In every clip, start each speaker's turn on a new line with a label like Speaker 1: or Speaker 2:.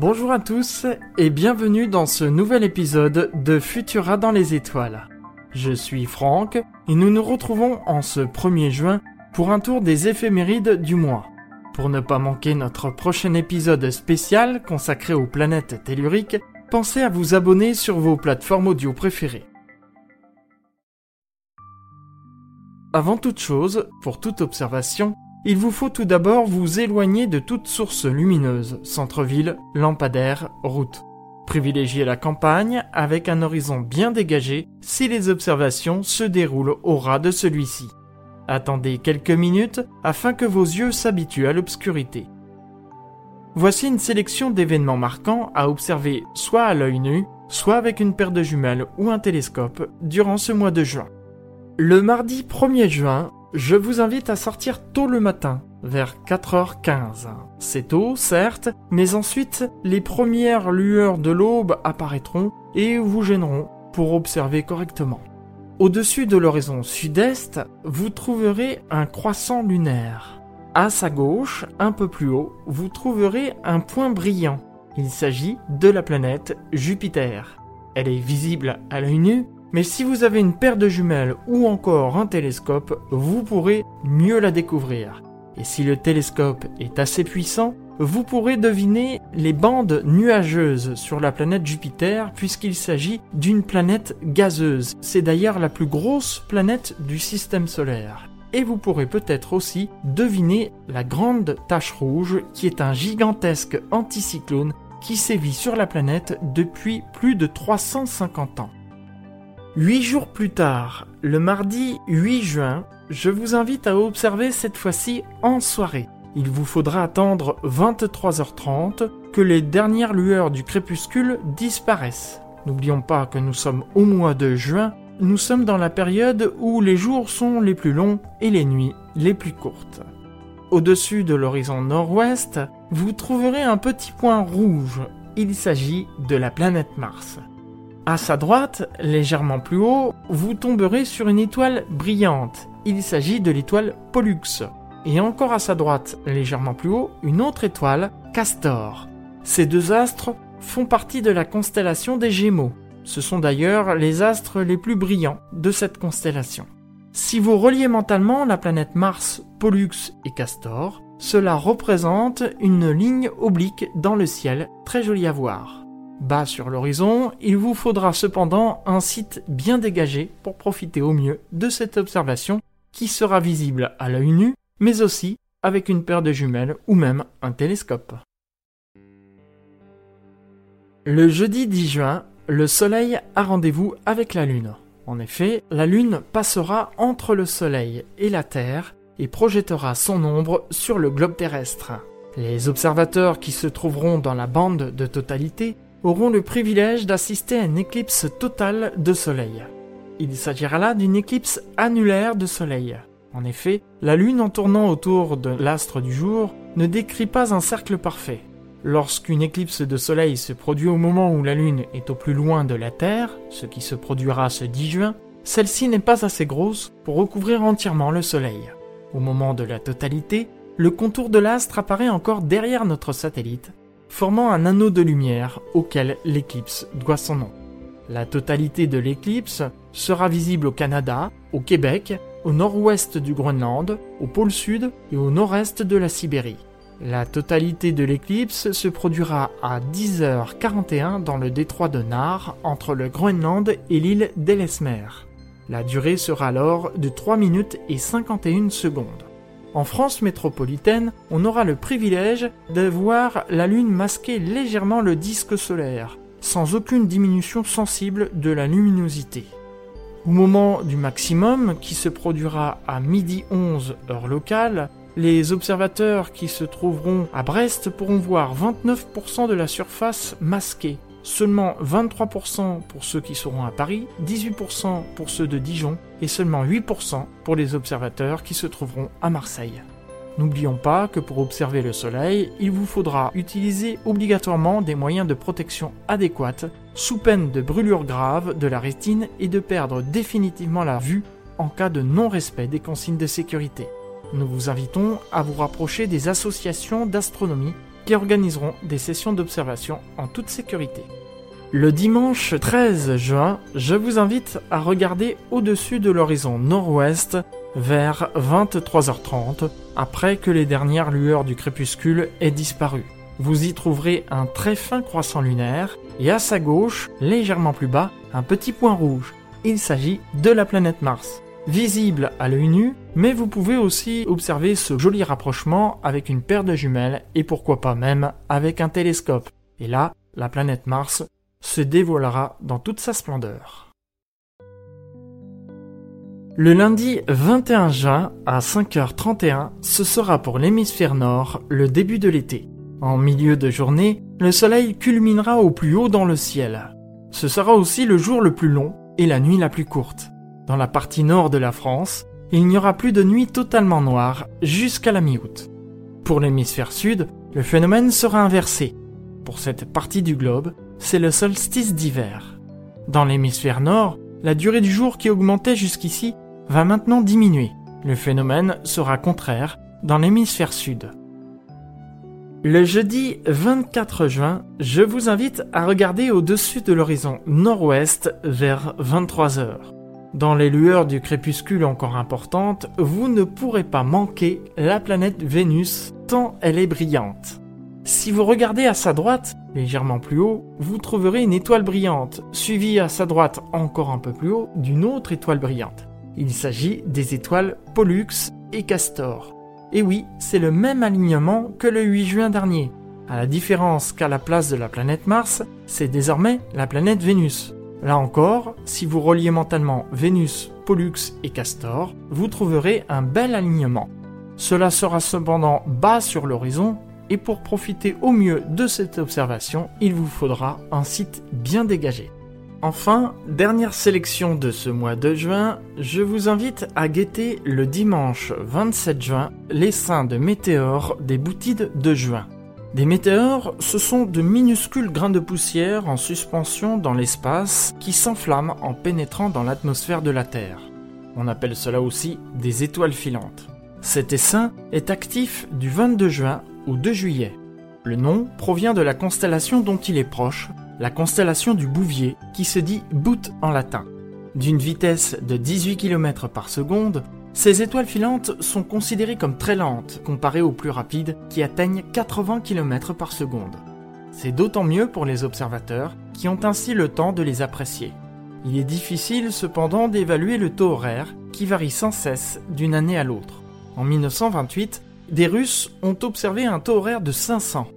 Speaker 1: Bonjour à tous et bienvenue dans ce nouvel épisode de Futura dans les étoiles. Je suis Franck et nous nous retrouvons en ce 1er juin pour un tour des éphémérides du mois. Pour ne pas manquer notre prochain épisode spécial consacré aux planètes telluriques, pensez à vous abonner sur vos plateformes audio préférées. Avant toute chose, pour toute observation, il vous faut tout d'abord vous éloigner de toute source lumineuse, centre-ville, lampadaire, route. Privilégiez la campagne avec un horizon bien dégagé si les observations se déroulent au ras de celui-ci. Attendez quelques minutes afin que vos yeux s'habituent à l'obscurité. Voici une sélection d'événements marquants à observer soit à l'œil nu, soit avec une paire de jumelles ou un télescope durant ce mois de juin. Le mardi 1er juin, je vous invite à sortir tôt le matin, vers 4h15. C'est tôt, certes, mais ensuite les premières lueurs de l'aube apparaîtront et vous gêneront pour observer correctement. Au-dessus de l'horizon sud-est, vous trouverez un croissant lunaire. À sa gauche, un peu plus haut, vous trouverez un point brillant. Il s'agit de la planète Jupiter. Elle est visible à l'œil nu, mais si vous avez une paire de jumelles ou encore un télescope, vous pourrez mieux la découvrir. Et si le télescope est assez puissant, vous pourrez deviner les bandes nuageuses sur la planète Jupiter puisqu'il s'agit d'une planète gazeuse. C'est d'ailleurs la plus grosse planète du système solaire. Et vous pourrez peut-être aussi deviner la grande tache rouge qui est un gigantesque anticyclone qui sévit sur la planète depuis plus de 350 ans. Huit jours plus tard, le mardi 8 juin, je vous invite à observer cette fois-ci en soirée. Il vous faudra attendre 23h30 que les dernières lueurs du crépuscule disparaissent. N'oublions pas que nous sommes au mois de juin, nous sommes dans la période où les jours sont les plus longs et les nuits les plus courtes. Au-dessus de l'horizon nord-ouest, vous trouverez un petit point rouge. Il s'agit de la planète Mars. À sa droite, légèrement plus haut, vous tomberez sur une étoile brillante. Il s'agit de l'étoile Pollux. Et encore à sa droite, légèrement plus haut, une autre étoile, Castor. Ces deux astres font partie de la constellation des Gémeaux. Ce sont d'ailleurs les astres les plus brillants de cette constellation. Si vous reliez mentalement la planète Mars, Pollux et Castor, cela représente une ligne oblique dans le ciel, très jolie à voir. Bas sur l'horizon, il vous faudra cependant un site bien dégagé pour profiter au mieux de cette observation qui sera visible à l'œil nu, mais aussi avec une paire de jumelles ou même un télescope. Le jeudi 10 juin, le Soleil a rendez-vous avec la Lune. En effet, la Lune passera entre le Soleil et la Terre et projettera son ombre sur le globe terrestre. Les observateurs qui se trouveront dans la bande de totalité auront le privilège d'assister à une éclipse totale de Soleil. Il s'agira là d'une éclipse annulaire de Soleil. En effet, la Lune en tournant autour de l'astre du jour ne décrit pas un cercle parfait. Lorsqu'une éclipse de Soleil se produit au moment où la Lune est au plus loin de la Terre, ce qui se produira ce 10 juin, celle-ci n'est pas assez grosse pour recouvrir entièrement le Soleil. Au moment de la totalité, le contour de l'astre apparaît encore derrière notre satellite, formant un anneau de lumière auquel l'éclipse doit son nom. La totalité de l'éclipse sera visible au Canada, au Québec, au nord-ouest du Groenland, au pôle sud et au nord-est de la Sibérie. La totalité de l'éclipse se produira à 10h41 dans le détroit de Nar entre le Groenland et l'île d'Ellesmer. La durée sera alors de 3 minutes et 51 secondes. En France métropolitaine, on aura le privilège de voir la Lune masquer légèrement le disque solaire, sans aucune diminution sensible de la luminosité. Au moment du maximum, qui se produira à midi 11 heure locale, les observateurs qui se trouveront à Brest pourront voir 29% de la surface masquée, seulement 23% pour ceux qui seront à Paris, 18% pour ceux de Dijon et seulement 8% pour les observateurs qui se trouveront à Marseille. N'oublions pas que pour observer le Soleil, il vous faudra utiliser obligatoirement des moyens de protection adéquats, sous peine de brûlure grave de la rétine et de perdre définitivement la vue en cas de non-respect des consignes de sécurité. Nous vous invitons à vous rapprocher des associations d'astronomie organiseront des sessions d'observation en toute sécurité. Le dimanche 13 juin, je vous invite à regarder au-dessus de l'horizon nord-ouest vers 23h30 après que les dernières lueurs du crépuscule aient disparu. Vous y trouverez un très fin croissant lunaire et à sa gauche, légèrement plus bas, un petit point rouge. Il s'agit de la planète Mars. Visible à l'œil nu, mais vous pouvez aussi observer ce joli rapprochement avec une paire de jumelles et pourquoi pas même avec un télescope. Et là, la planète Mars se dévoilera dans toute sa splendeur. Le lundi 21 juin à 5h31, ce sera pour l'hémisphère nord le début de l'été. En milieu de journée, le soleil culminera au plus haut dans le ciel. Ce sera aussi le jour le plus long et la nuit la plus courte. Dans la partie nord de la France, il n'y aura plus de nuit totalement noire jusqu'à la mi-août. Pour l'hémisphère sud, le phénomène sera inversé. Pour cette partie du globe, c'est le solstice d'hiver. Dans l'hémisphère nord, la durée du jour qui augmentait jusqu'ici va maintenant diminuer. Le phénomène sera contraire dans l'hémisphère sud. Le jeudi 24 juin, je vous invite à regarder au-dessus de l'horizon nord-ouest vers 23 heures. Dans les lueurs du crépuscule encore importantes, vous ne pourrez pas manquer la planète Vénus tant elle est brillante. Si vous regardez à sa droite, légèrement plus haut, vous trouverez une étoile brillante, suivie à sa droite encore un peu plus haut d'une autre étoile brillante. Il s'agit des étoiles Pollux et Castor. Et oui, c'est le même alignement que le 8 juin dernier. À la différence qu'à la place de la planète Mars, c'est désormais la planète Vénus. Là encore, si vous reliez mentalement Vénus, Pollux et Castor, vous trouverez un bel alignement. Cela sera cependant bas sur l'horizon et pour profiter au mieux de cette observation, il vous faudra un site bien dégagé. Enfin, dernière sélection de ce mois de juin, je vous invite à guetter le dimanche 27 juin les seins de météores des boutides de juin. Des météores, ce sont de minuscules grains de poussière en suspension dans l'espace qui s'enflamment en pénétrant dans l'atmosphère de la Terre. On appelle cela aussi des étoiles filantes. Cet essaim est actif du 22 juin 2 juillet. Le nom provient de la constellation dont il est proche, la constellation du Bouvier, qui se dit Boot en latin. D'une vitesse de 18 km par seconde, ces étoiles filantes sont considérées comme très lentes comparées aux plus rapides qui atteignent 80 km par seconde. C'est d'autant mieux pour les observateurs qui ont ainsi le temps de les apprécier. Il est difficile cependant d'évaluer le taux horaire qui varie sans cesse d'une année à l'autre. En 1928, des Russes ont observé un taux horaire de 500.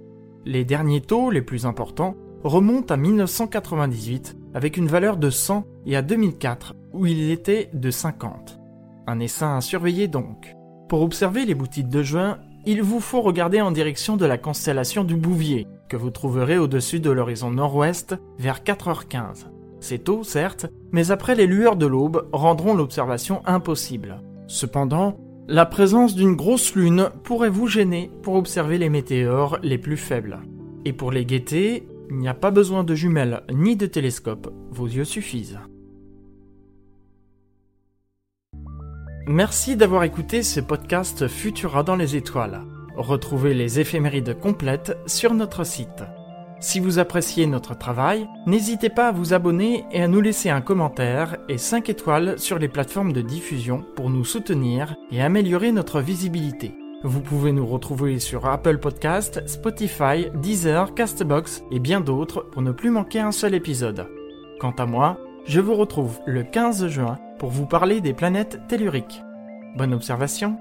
Speaker 1: Les derniers taux les plus importants remontent à 1998 avec une valeur de 100 et à 2004 où il était de 50. Un essaim à surveiller donc. Pour observer les boutiques de juin, il vous faut regarder en direction de la constellation du Bouvier, que vous trouverez au-dessus de l'horizon nord-ouest vers 4h15. C'est tôt, certes, mais après les lueurs de l'aube rendront l'observation impossible. Cependant, la présence d'une grosse lune pourrait vous gêner pour observer les météores les plus faibles. Et pour les guetter, il n'y a pas besoin de jumelles ni de télescope, vos yeux suffisent. Merci d'avoir écouté ce podcast Futura dans les étoiles. Retrouvez les éphémérides complètes sur notre site. Si vous appréciez notre travail, n'hésitez pas à vous abonner et à nous laisser un commentaire et 5 étoiles sur les plateformes de diffusion pour nous soutenir et améliorer notre visibilité. Vous pouvez nous retrouver sur Apple Podcast, Spotify, Deezer, Castbox et bien d'autres pour ne plus manquer un seul épisode. Quant à moi, je vous retrouve le 15 juin pour vous parler des planètes telluriques. Bonne observation